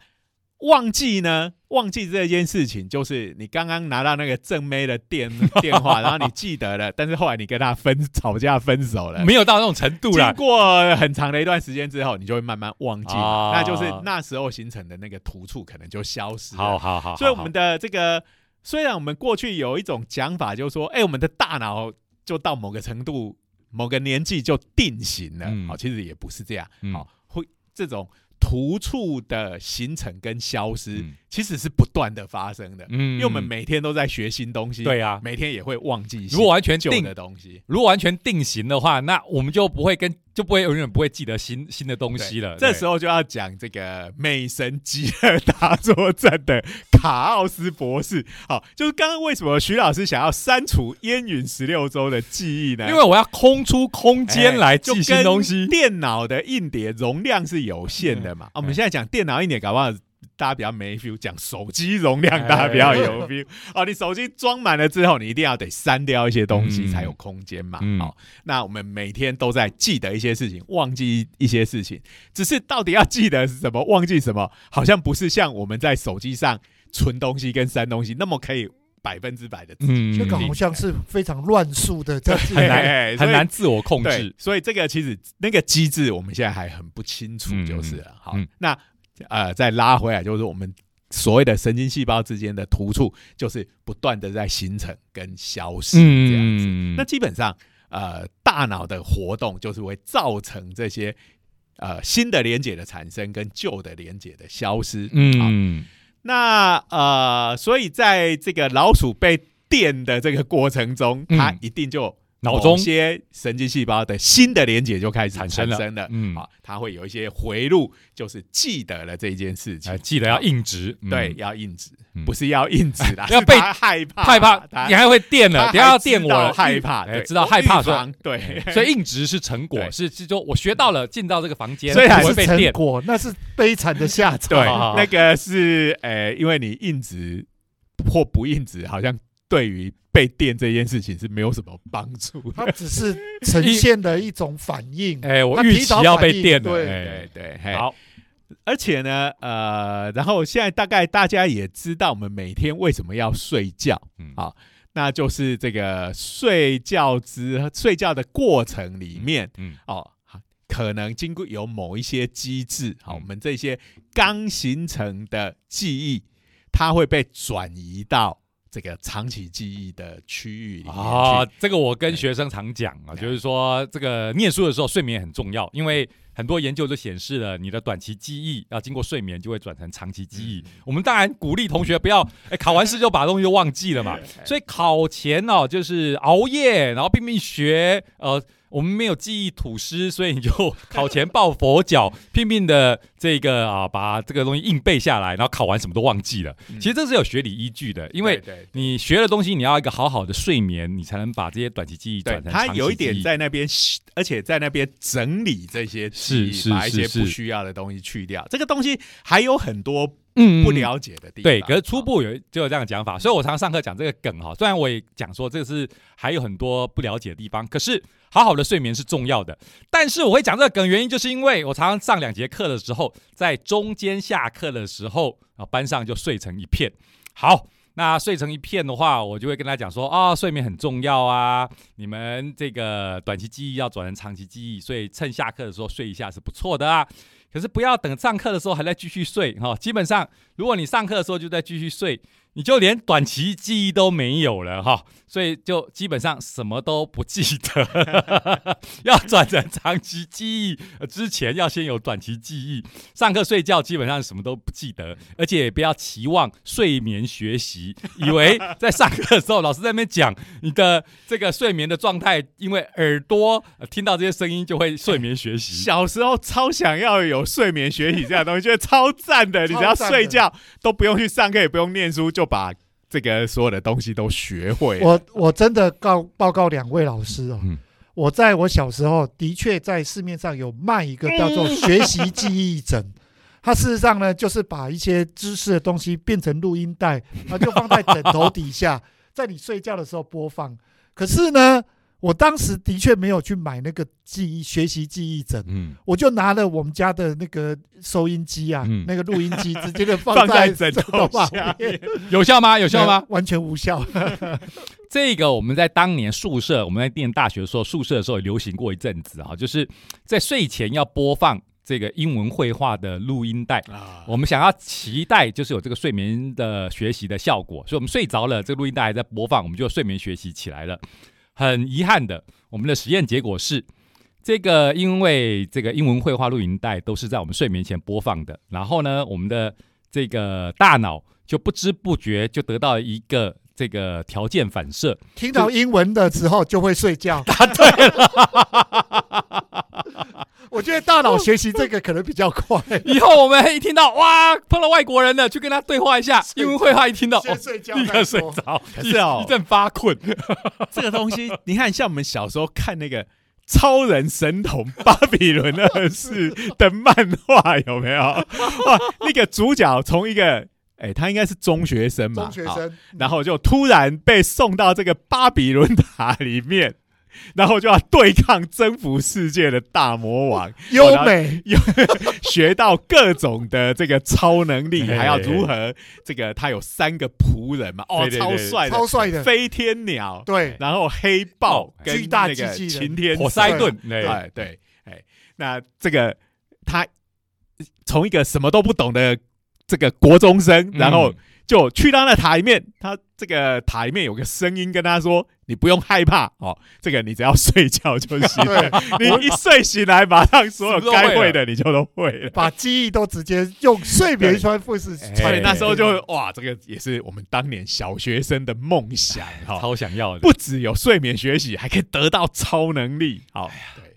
忘记呢？忘记这件事情，就是你刚刚拿到那个正妹的电电话，然后你记得了，但是后来你跟他分吵架分手了。没有到那种程度经。过很长的一段时间之后，你就会慢慢忘记那就是那时候形成的那个突触可能就消失了。好好好，所以我们的这个，虽然我们过去有一种讲法，就是说，哎、我们的大脑就到某个程度、某个年纪就定型了。嗯好、其实也不是这样。嗯好、会这种突触的形成跟消失，嗯其实是不断的发生的。嗯因为我们每天都在学新东西，对啊，每天也会忘记如果完全旧定的东西。如果完全定型的话，那我们就不会跟就不会永远不会记得新新的东西了。这时候就要讲这个美神吉尔达作战的卡奥斯博士。好，就是刚刚为什么徐老师想要删除烟云十六州的记忆呢？因为我要空出空间来记新跟东西。电脑的硬碟容量是有限的嘛。啊我们现在讲电脑硬碟，搞不好大家比较没 feel；讲手机容量，哎大家比较有 feel。哦，你手机装满了之后，你一定要得删掉一些东西嗯才有空间嘛。嗯好，那我们每天都在记得一些事情，忘记一些事情，只是到底要记得是什么，忘记什么，好像不是像我们在手机上存东西跟删东西那么可以百分之百的自己嗯这个好像是非常乱数的这样子 很难很难自我控制，。所以这个其实那个机制我们现在还很不清楚，就是了。好嗯，那呃再拉回来，就是我们所谓的神经细胞之间的突触，就是不断的在形成跟消失这样子。嗯那基本上呃大脑的活动就是会造成这些。呃，新的连接的产生跟旧的连接的消失，好，嗯那呃，所以在这个老鼠被电的这个过程中，嗯它一定就脑中某些神经细胞的新的连接就开始产生了。产生了，嗯。啊，它会有一些回路，就是记得了这件事情。哎，，记得要硬直，嗯。对，要硬直，嗯。不是要硬直啦，要被害怕害怕，你还会电了，他等一下要电我，害怕，知道害怕对，所以硬直是成果，是是说我学到了，进到这个房间，虽然被电，果，那是悲惨的下场。对好好好，那个是呃，因为你硬直或不硬直，好像对于被电这件事情是没有什么帮助的。它只是呈现的一种反应。哎，我预期要被电了，对哎对对，嘿好，而且呢，呃，然后现在大概大家也知道我们每天为什么要睡觉，嗯好那就是这个睡觉之睡觉的过程里面，嗯哦，可能经过有某一些机制，好，嗯我们这些刚形成的记忆，它会被转移到这个长期记忆的区域里面去。啊，这个我跟学生常讲啊，就是说这个念书的时候睡眠很重要，因为很多研究都显示了，你的短期记忆要经过睡眠就会转成长期记忆。我们当然鼓励同学不要，哎，考完试就把东西都忘记了嘛。所以考前哦，就是熬夜，然后拼命学，呃。我们没有记忆吐司，所以你就考前抱佛脚，拼命的这个啊，把这个东西硬背下来，然后考完什么都忘记了。嗯其实这是有学理依据的，因为你学的东西，你要一个好好的睡眠，你才能把这些短期记忆对转，成长期他有一点在那边，而且在那边整理这些记忆，是是把一些不需要的东西去掉。这个东西还有很多嗯不了解的地方。对，可是初步有就有这样的讲法，所以我常常上课讲这个梗哈。虽然我也讲说这个是还有很多不了解的地方，可是好好的睡眠是重要的。但是我会讲这个梗，原因就是因为我常常上两节课的时候，在中间下课的时候啊，班上就睡成一片。好。那睡成一片的话，我就会跟他讲说啊、睡眠很重要啊，你们这个短期记忆要转成长期记忆，所以趁下课的时候睡一下是不错的啊。可是不要等上课的时候还在继续睡哈、基本上如果你上课的时候就在继续睡，你就连短期记忆都没有了哈、所以就基本上什么都不记得，要转成长期记忆呃之前要先有短期记忆。上课睡觉基本上什么都不记得，而且也不要期望睡眠学习，以为在上课的时候老师在那边讲你的这个睡眠的状态，因为耳朵、呃听到这些声音就会睡眠学习。小时候超想要有睡眠学习这样东西，觉得超赞的。你只要睡觉都不用去上课，也不用念书，就把这个所有的东西都学会。我我真的告报告两位老师哦，嗯我在我小时候的确在市面上有卖一个叫做学习记忆枕。它事实上呢，就是把一些知识的东西变成录音带，然后就放在枕头底下，在你睡觉的时候播放。可是呢，我当时的确没有去买那个记忆学习记忆枕，嗯，我就拿了我们家的那个收音机啊，嗯那个录音机，直接就放在 在枕头旁下边，有效吗？有效吗？完全无效。这个我们在当年宿舍，我们在念大学的时候，宿舍的时候也流行过一阵子哈，就是在睡前要播放这个英文绘画的录音带。啊我们想要期待就是有这个睡眠的学习的效果，所以我们睡着了，这个录音带还在播放，我们就睡眠学习起来了。很遗憾的，我们的实验结果是，这个因为这个英文绘画录影带都是在我们睡眠前播放的，然后呢，我们的这个大脑就不知不觉就得到一个这个条件反射，听到英文的时候就会睡觉。答对了。我觉得大脑学习这个可能比较快。以后我们一听到哇碰到外国人了，去跟他对话一下。英文绘画一听到，哦先，睡觉，立刻睡。着，可是哦一阵发困。这个东西，你看，像我们小时候看那个超人神童巴比伦二世的漫画，有没有？哇，那个主角从一个，哎、他应该是中学生嘛，中学生，然后就突然被送到这个巴比伦塔里面，然后就要对抗征服世界的大魔王，优美，学到各种的这个超能力，还要如何这个他有三个仆人嘛，哦，超帅的超帅的，飞天鸟，对，然后黑豹巨大那个机器擎天火塞顿，对，哎对，哎，那这个他从一个什么都不懂的这个国中生，然后嗯。就去到那塔里面，他这个塔里面有个声音跟他说：“你不用害怕哦，这个你只要睡觉就行了。你一睡醒来，马上所有该会的你就都会了。”把记忆都直接用睡眠穿复式所穿。以那时候就哇，这个也是我们当年小学生的梦想 哈，超想要的。不只有睡眠学习，还可以得到超能力。好，对，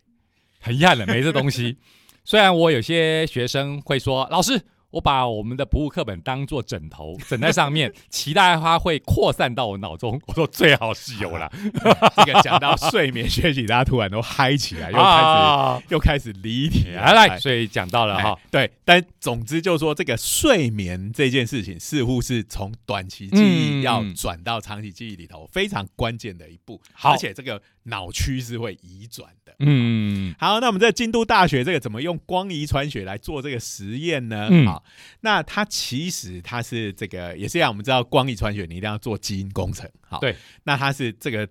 很遗憾了，没这东西。虽然我有些学生会说，老师，我把我们的不物课本当做枕头，枕在上面，期待它会扩散到我脑中。我说最好是有啦，这个讲到睡眠学习，大家突然都嗨起来，又开始、啊，又开始离题了。来所以讲到了哈哎，对，但总之就是说，这个睡眠这件事情，似乎是从短期记忆嗯要转到长期记忆里头非常关键的一步，好而且这个脑区是会移转的。嗯，好，那我们在京都大学这个怎么用光遗传学来做这个实验呢？嗯好，那它其实它是这个也是让我们知道光遗传学你一定要做基因工程。好，对，那它是这个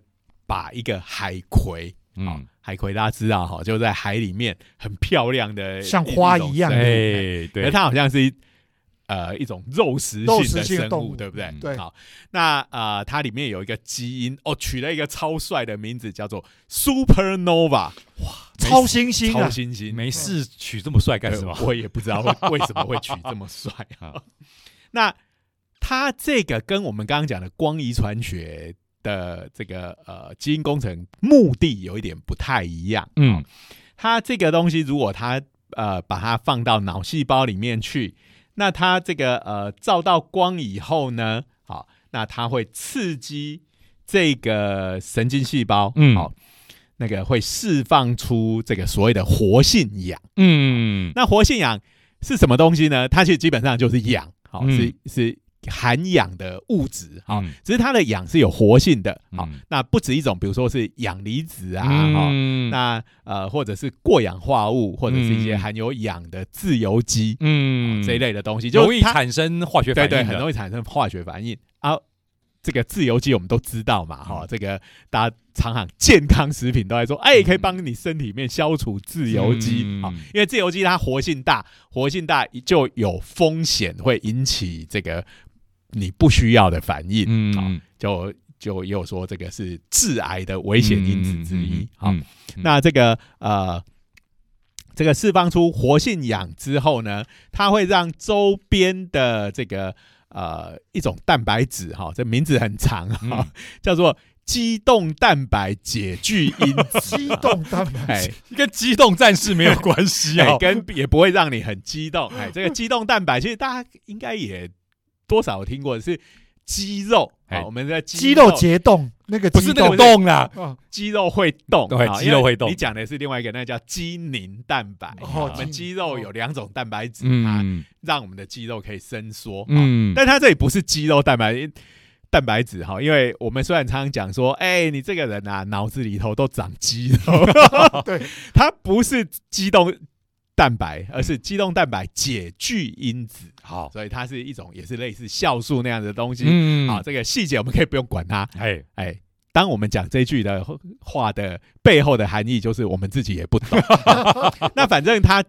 把一个海葵，好嗯，海葵大家知道哈，就在海里面很漂亮的像花一样种生物哎，可对，它好像是一呃一种肉食性的生物物，对不对？嗯对好，那呃它里面有一个基因哦，取了一个超帅的名字，叫做 Supernova，哇超新星超啊！新星。没事取这么帅干什么？呃我也不知道为为什么会取这么帅啊。那它这个跟我们刚刚讲的光遗传学的这个呃基因工程目的有一点不太一样。嗯，它这个东西如果它呃把它放到脑细胞里面去，那它这个呃照到光以后呢，好，那它会刺激这个神经细胞，嗯好，那个会释放出这个所谓的活性氧。嗯，那活性氧是什么东西呢？它其实基本上就是氧，好、嗯是是含氧的物质，好、嗯。只是它的氧是有活性的，好、嗯那不止一种，比如说是氧离子啊，哈、嗯，那呃或者是过氧化物，或者是一些嗯含有氧的自由基、嗯。这一类的东西，就容易产生化学反对对，应，很容易产生化学反应。啊。这个自由基我们都知道嘛，哈、嗯。这个大家常常健康食品都在说，哎，可以帮你身体里面消除自由基，嗯。好、因为自由基它活性大，活性大就有风险会引起这个你不需要的反应，好嗯，就就也有说这个是致癌的危险因子之一，好、那这个呃，这个释放出活性氧之后呢，它会让周边的这个呃一种蛋白质哈，这名字很长哈，嗯。叫做激动蛋白解聚因子。激动蛋白哎，跟机动战士没有关系啊。哦，跟也不会让你很激动。哎，这个激动蛋白其实大家应该也多少有听过，是肌肉。哎好，我们在肌肉结冻，那个激不是那个动动啦，啊，肌肉会动，对肌肉会动。你讲的是另外一个，那叫肌凝蛋白。哦我们肌肌肉有两种蛋白质，它嗯。让我们的肌肉可以伸缩。嗯，但它这里不是肌肉蛋白蛋白质哈，因为我们虽然常常讲说，哎，你这个人啊，脑子里头都长肌肉，对，它不是肌动蛋白，而是肌动蛋白解聚因子。好，所以它是一种也是类似酵素那样的东西。嗯好，，这个细节我们可以不用管它。哎，哎，当我们讲这句的话的背后的含义，就是我们自己也不懂。那反正它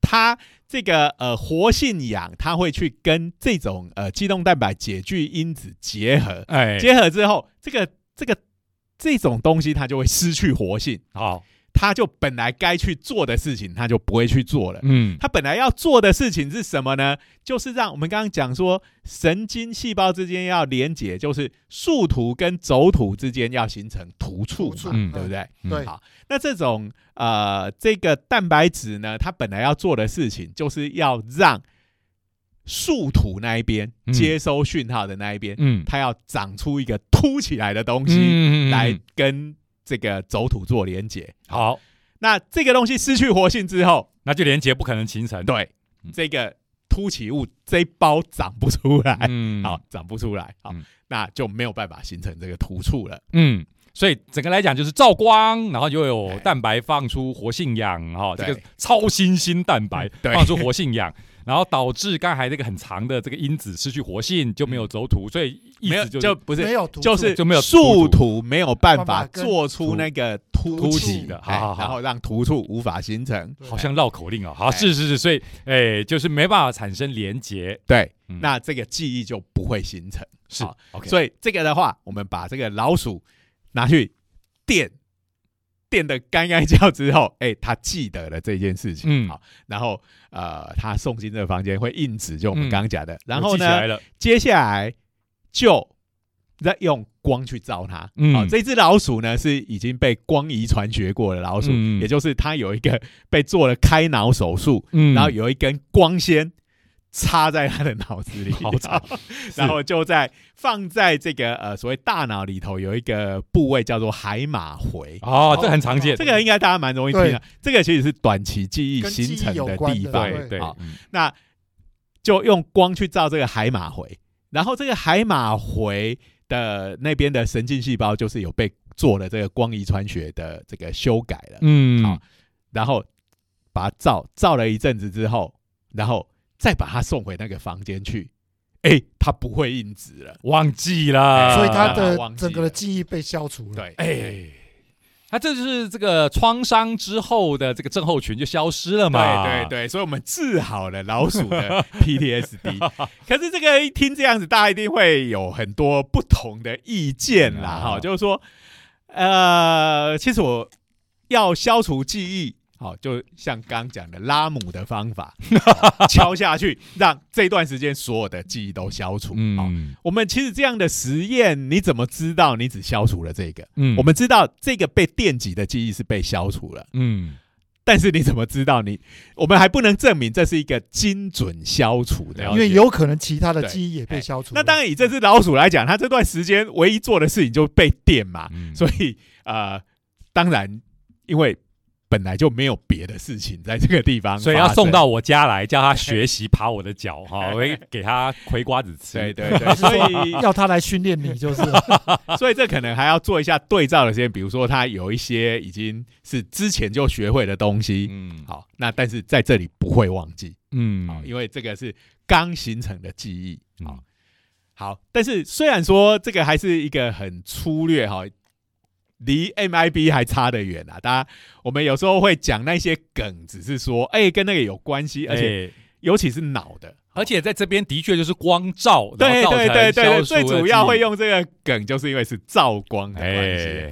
它这个呃活性氧，它会去跟这种呃肌动蛋白解聚因子结合，哎，结合之后，这个这个这种东西它就会失去活性。好，他就本来该去做的事情，他就不会去做了。嗯他本来要做的事情是什么呢？就是让我们刚刚讲说，神经细胞之间要连接，就是树突跟轴突之间要形成突触嘛，嗯对不对？嗯对好，那这种呃，这个蛋白质呢，它本来要做的事情，就是要让树突那一边嗯接收讯号的那一边，嗯它要长出一个凸起来的东西、嗯来跟这个轴土做连接。好，那这个东西失去活性之后，那就连接不可能形成。对嗯。这个凸起物这一包长不出来，嗯。好，长不出来，好嗯，那就没有办法形成这个突触了。嗯，所以整个来讲就是照光，然后又有哎。蛋白放出活性氧哈，这对。个超新星蛋白 对。放出活性氧，然后导致刚才那个很长的这个因子失去活性，就没有轴突，所以意没有，思就就不是，没有突就是就没有树突突没有办办法做出那个凸凸起起的哎好好好然后让突触无法形成。好像绕口令哦。好，哎是是是，所以哎，就是没办法产生连接，对，嗯那这个记忆就不会形成。是 OK，所以这个的话，我们把这个老鼠拿去电，电的干干叫之后，哎，他记得了这件事情。嗯好，然后呃，他送进这个房间会印纸，就我们嗯刚刚讲的。然后呢，接下来就再用光去照它。嗯好，这只老鼠呢是已经被光遗传学过的老鼠，嗯也就是它有一个被做了开脑手术，嗯然后有一根光纤插在他的脑子里，然后就在放在这个呃所谓大脑里头有一个部位叫做海马回。哦，这很常见，这个应该大家蛮容易听的对，这个其实是短期记忆形成的地方。对对那就用光去照这个海马回，然后这个海马回的那边的神经细胞就是有被做了这个光遗传学的这个修改了，嗯。好然后把它照照了一阵子之后，然后再把他送回那个房间去，哎，他不会印纸了，忘记了，所以他啊的整个的记忆被消除了。对，哎，他这就是这个创伤之后的这个症候群就消失了嘛？对对对，所以我们治好了老鼠的 PTSD。可是这个一听这样子，大家一定会有很多不同的意见啦，嗯哈、就是说，呃，其实我要消除记忆。好，就像刚讲的拉姆的方法，敲下去，让这段时间所有的记忆都消除。好，嗯我们其实这样的实验，你怎么知道你只消除了这个？嗯我们知道这个被电击的记忆是被消除了，嗯但是你怎么知道你？我们还不能证明这是一个精准消除的，因为有可能其他的对记忆也被消除了。那当然以这只老鼠来讲，它这段时间唯一做的事情就被电嘛，嗯所以呃，当然因为本来就没有别的事情在这个地方，所以要送到我家来，叫他学习 爬我的脚哈，我会给他葵瓜子吃。对对对，所以 要他来训练你，就是。所以这可能还要做一下对照的时间，比如说他有一些已经是之前就学会的东西，嗯。好，那但是在这里不会忘记，嗯。好，因为这个是刚形成的记忆，嗯。好，好，但是虽然说这个还是一个很粗略哈，离 MIB 还差得远啊。大家我们有时候会讲那些梗，只是说哎、跟那个有关系，而且且尤其是脑的，而且在这边的确就是光照，然对对对对对，最主要会用这个梗，就是因为是照光的关系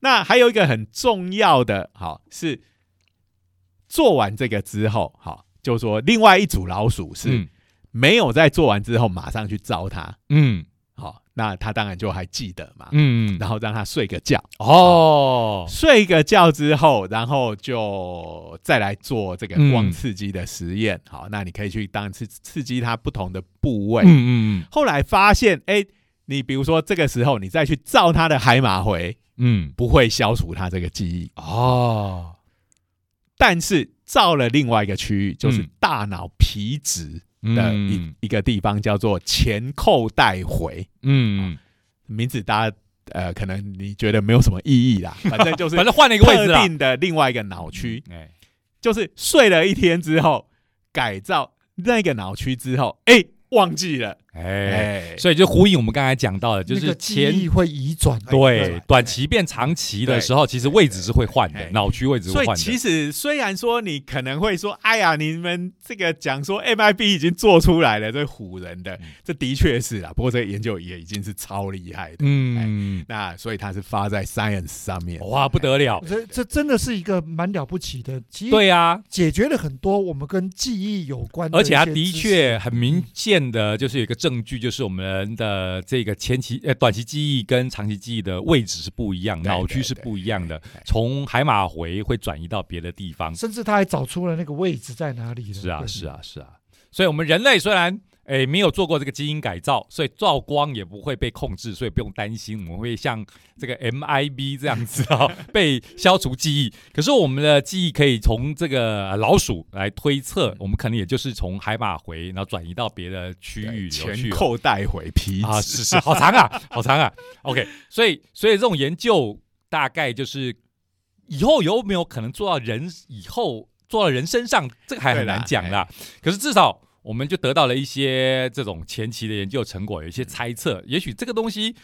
那还有一个很重要的，好是做完这个之后，好，就说另外一组老鼠是嗯没有在做完之后马上去招它，嗯。好，那他当然就还记得嘛，嗯。然后让他睡个觉，哦。睡个觉之后，然后就再来做这个光嗯刺激的实验，好，那你可以去当次刺刺激它不同的部位，嗯嗯。后来发现，哎，你比如说这个时候你再去照他的海马回，嗯。不会消除他这个记忆，哦。但是照了另外一个区域，就是嗯。大脑皮质的一、嗯。一个地方，叫做前扣带回。嗯，名字大家呃，可能你觉得没有什么意义啦，反正就是反正换了一个位置定的另外一个脑区，哎。就是睡了一天之后改造那个脑区之后，哎、忘记了，哎，哎，所以就呼应我们刚才讲到的，就是那个记前忆会移转，对短期变长期的时候，其实位置是会换的对，脑区位置会换的。其实虽然说你可能会说，哎呀，你们这个讲说 MIB 已经做出来了，这唬人的，这的确是啊。不过这个研究也已经是超厉害的，嗯，那所以它是发在 Science 上面，哇，不得了，这这真的是一个蛮了不起的，其实对呀，解决了很多我们跟记忆有关而且它的确很明显的就是有一个证据，就是我们的这个前期呃短期记忆跟长期记忆的位置是不一样，对脑区是不一样的从海马回会转移到别的地方。甚至他还找出了那个位置在哪里了。是啊，是啊，是啊。所以，我们人类虽然诶没有做过这个基因改造，所以照光也不会被控制，所以不用担心我们会像这个 MIB 这样子啊、被消除记忆。可是，我们的记忆可以从这个呃老鼠来推测，我们可能也就是从海马回，然后转移到别的区域去哦扣带回皮啊，是是，好长啊，好长啊。OK，所以所以这种研究大概就是以后有没有可能做到人以后做到人身上，这个还很难讲啦。可是至少我们就得到了一些这种前期的研究成果，有一些猜测。也许这个东西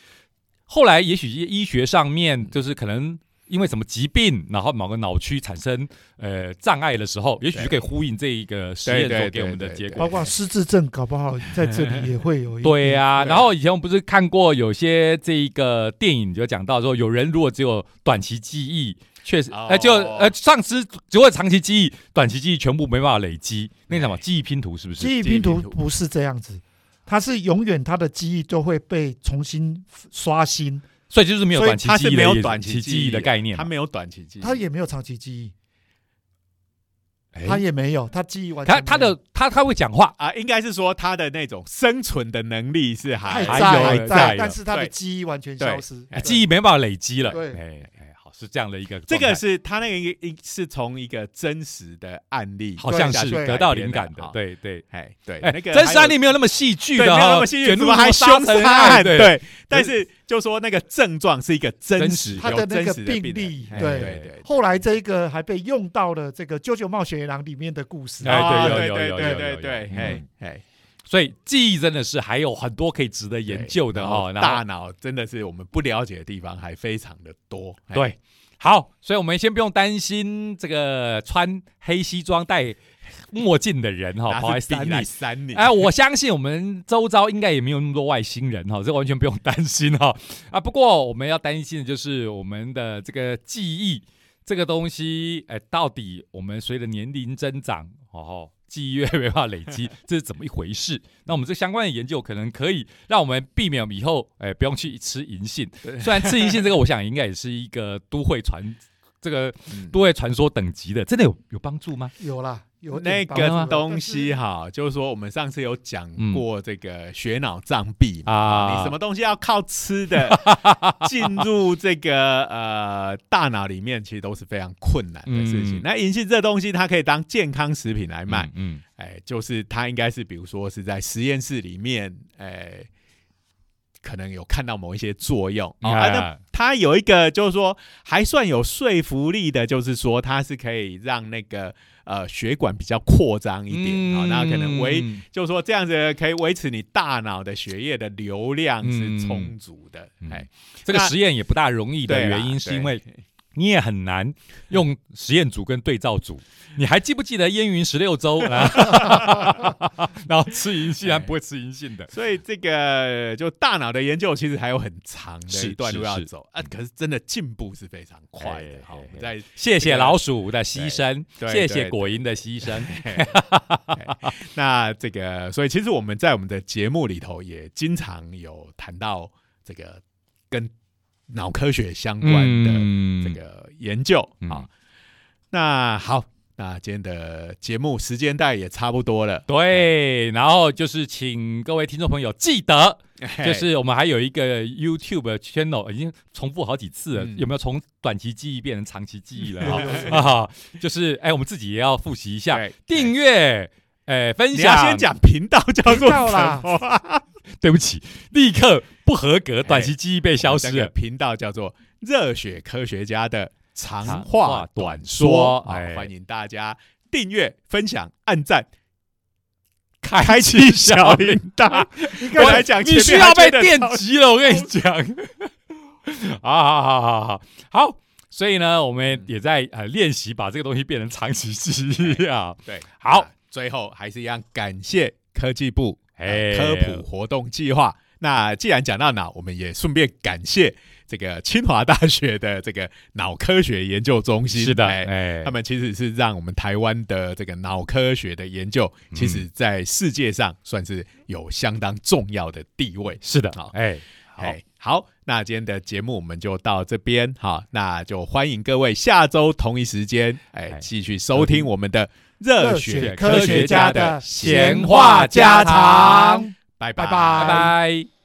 后来也许医学上面就是可能。因为什么疾病，然后某个脑区产生呃障碍的时候，也许就可以呼应这一个实验所给我们的结果。包括失智症，搞不好在这里也会有一对呀、对然后以前我们不是看过有些这个电影就讲到说，有人如果只有短期记忆，确实，哎呃，就呃丧失只会长期记忆，短期记忆全部没办法累积，那什么？记忆拼图是不是？记忆拼图不是这样子，它是永远它的记忆都会被重新刷新，所以就是没有短期它是没有记忆的意思短期记忆的概念嘛。它没有短期记忆，它也没有长期记忆，他也没有，他记忆完全他他的他他会讲话，啊，应该是说他的那种生存的能力是还还在但是他的对记忆完全消失，哎记忆没办法累积了。对是这样的一个这，个是他那个一一是从一个真实的案例，好像是得到灵感的，对对。哎对，哎，那个真实案例例没有那么戏剧，的哈，没有那么戏剧，怎么还凶成杀案？对，但是就说那个症状是一个真真实他的那个真实病例，哎对对对，后来这一个还被用到了这个《啾啾冒险野狼》里面的故事，对有对对有有有有对对，嗯嘿嘿，所以记忆真的是还有很多可以值得研究的对哈。然后大脑真的是我们不了解的地方还非常的多。哎对，好，所以我们先不用担心这个穿黑西装戴墨镜的人哈，跑拿是笔来来删你。删你，哎，我相信我们周遭应该也没有那么多外星人哈，这完全不用担心哈。啊，不过我们要担心的就是我们的这个记忆这个东西，哎，到底我们随着年龄增长，哦，记忆越没办法累积，这是怎么一回事？那我们这相关的研究可能可以让我们避免以后，哎，不用去吃银杏。虽然吃银杏这个，我想应该也是一个都会传这个嗯都会传说等级的，真的有有帮助吗？有啦，有那个东西哈，就是说我们上次有讲嗯过这个血脑障壁嘛，啊。你什么东西要靠吃的 进入这个呃大脑里面，其实都是非常困难的事情。嗯。那银杏这东西，它可以当健康食品来卖，嗯，哎，就是它应该是比如说是在实验室里面，哎。可能有看到某一些作用。啊那啊它有一个就是说还算有说服力的，就是说它是可以让那个呃血管比较扩张一点啊、哦，那可能维嗯就是说这样子可以维持你大脑的血液的流量是充足的，嗯。哎，这个实验也不大容易的原因是因为你也很难用实验组跟对照组。你还记不记得燕云十六州？然 后 然后吃银杏，还不会吃银杏的。所以这个就大脑的研究其实还有很长的一段路要走啊，可是真的进步是非常快的哎。好，我哎们再谢谢老鼠的牺牲，对谢谢果蝇的牺牲。那这个，所以其实我们在我们的节目里头也经常有谈到这个跟脑科学相关的嗯。这个研究嗯。啊。那好，那今天的节目时间带也差不多了，对，然后就是请各位听众朋友记得，就是我们还有一个 YouTube channel，已经重复好几次了，嗯。有没有从短期记忆变成长期记忆了？有有有哈啊，就是哎，我们自己也要复习一下，对。订阅，哎，分享。先讲频道叫做什么？对不起，立刻不合格，短期记忆被消失这个了。频道叫做热血科学家的长长话话短短说哎欢迎大家订阅、分享、按赞、开启小铃铛。我来讲，你需要被电击了，我跟你讲。好好好好好好，所以呢，我们也在呃练习把这个东西变成长期记忆啊。对，好，最后还是一样感谢科技部哎科普活动计划。那既然讲到脑，我们也顺便感谢这个清华大学的这个脑科学研究中心。是的，哎哎，他们其实是让我们台湾的这个脑科学的研究，嗯其实在世界上算是有相当重要的地位。是的，好哎，好，哎，好，那今天的节目我们就到这边，好，那就欢迎各位下周同一时间，哎，哎继续收听我们的热热血血科学家的闲闲话话家常，拜拜。拜拜。